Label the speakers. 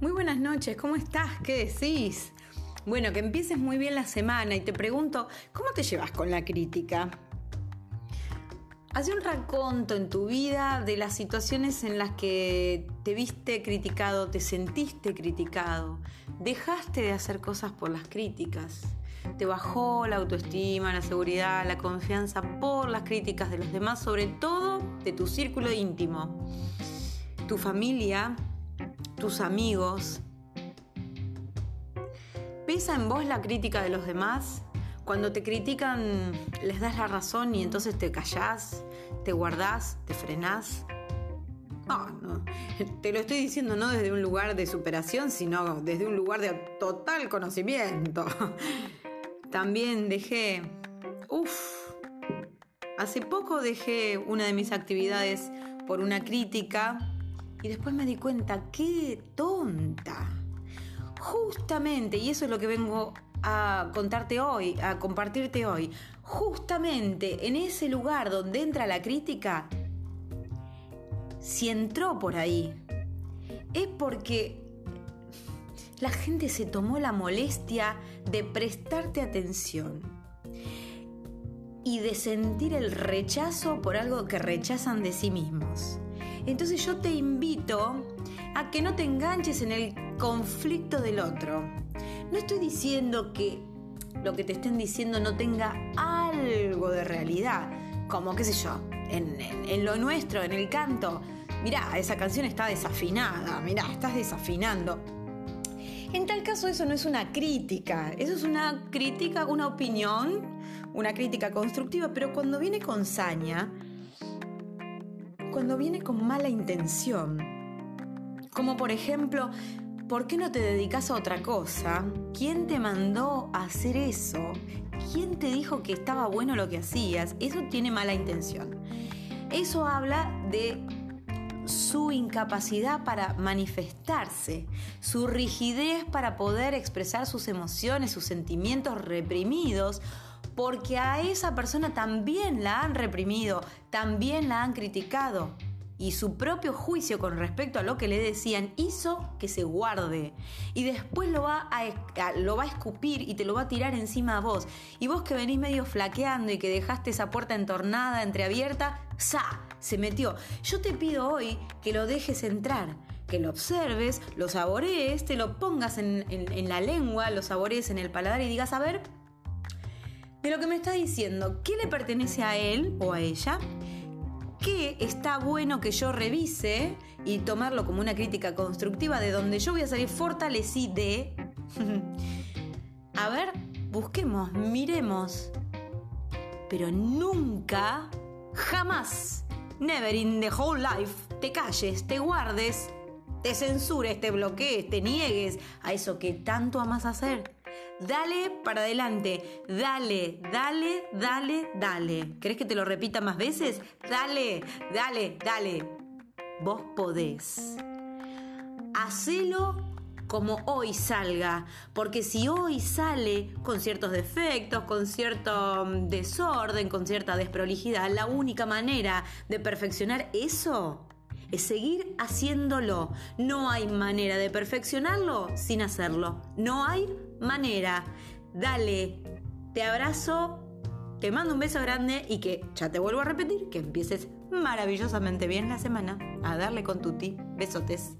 Speaker 1: Muy buenas noches, ¿cómo estás? ¿Qué decís? Bueno, que empieces muy bien la semana y te pregunto, ¿cómo te llevas con la crítica? Hace un raconto en tu vida de las situaciones en las que te viste criticado, te sentiste criticado, dejaste de hacer cosas por las críticas, te bajó la autoestima, la seguridad, la confianza por las críticas de los demás, sobre todo de tu círculo íntimo. Tu familia tus amigos. ¿Pesa en vos la crítica de los demás? Cuando te critican, les das la razón y entonces te callás, te guardás, te frenás. No, no. Te lo estoy diciendo no desde un lugar de superación, sino desde un lugar de total conocimiento. También dejé. Uf. Hace poco dejé una de mis actividades por una crítica y después me di cuenta, qué tonta. Justamente, y eso es lo que vengo a contarte hoy, a compartirte hoy, justamente en ese lugar donde entra la crítica, si entró por ahí, es porque la gente se tomó la molestia de prestarte atención y de sentir el rechazo por algo que rechazan de sí mismos. Entonces yo te invito a que no te enganches en el conflicto del otro. No estoy diciendo que lo que te estén diciendo no tenga algo de realidad, como qué sé yo, en, lo nuestro, en el canto. Mirá, esa canción está desafinada, mirá, estás desafinando. En tal caso eso no es una crítica, eso es una crítica, una opinión, una crítica constructiva, pero cuando viene con saña, cuando viene con mala intención. Como por ejemplo, ¿por qué no te dedicas a otra cosa? ¿Quién te mandó a hacer eso? ¿Quién te dijo que estaba bueno lo que hacías? Eso tiene mala intención. Eso habla de su incapacidad para manifestarse, su rigidez para poder expresar sus emociones, sus sentimientos reprimidos porque a esa persona también la han reprimido, también la han criticado. Y su propio juicio con respecto a lo que le decían hizo que se guarde. Y después lo va a, lo va a escupir y te lo va a tirar encima a vos. Y vos que venís medio flaqueando y que dejaste esa puerta entornada, entreabierta, ¡sa! Se metió. Yo te pido hoy que lo dejes entrar que lo observes, lo saborees, te lo pongas en, en, la lengua, lo saborees en el paladar y digas, a ver, de lo que me está diciendo, ¿qué le pertenece a él o a ella? ¿Qué está bueno que yo revise y tomarlo como una crítica constructiva de donde yo voy a salir fortalecida? a ver, busquemos, miremos. Pero nunca, jamás, never in the whole life, te calles, te guardes, te censures, te bloquees, te niegues a eso que tanto amas hacer. Dale para adelante. Dale, dale, dale, dale. ¿Querés que te lo repita más veces? Dale, dale, dale. Vos podés. Hacelo como hoy salga, porque si hoy sale con ciertos defectos, con cierto mm, desorden, con cierta desprolijidad, la única manera de perfeccionar eso es seguir haciéndolo. No hay manera de perfeccionarlo sin hacerlo. No hay manera. Dale, te abrazo, te mando un beso grande y que, ya te vuelvo a repetir, que empieces maravillosamente bien la semana a darle con tutti. Besotes.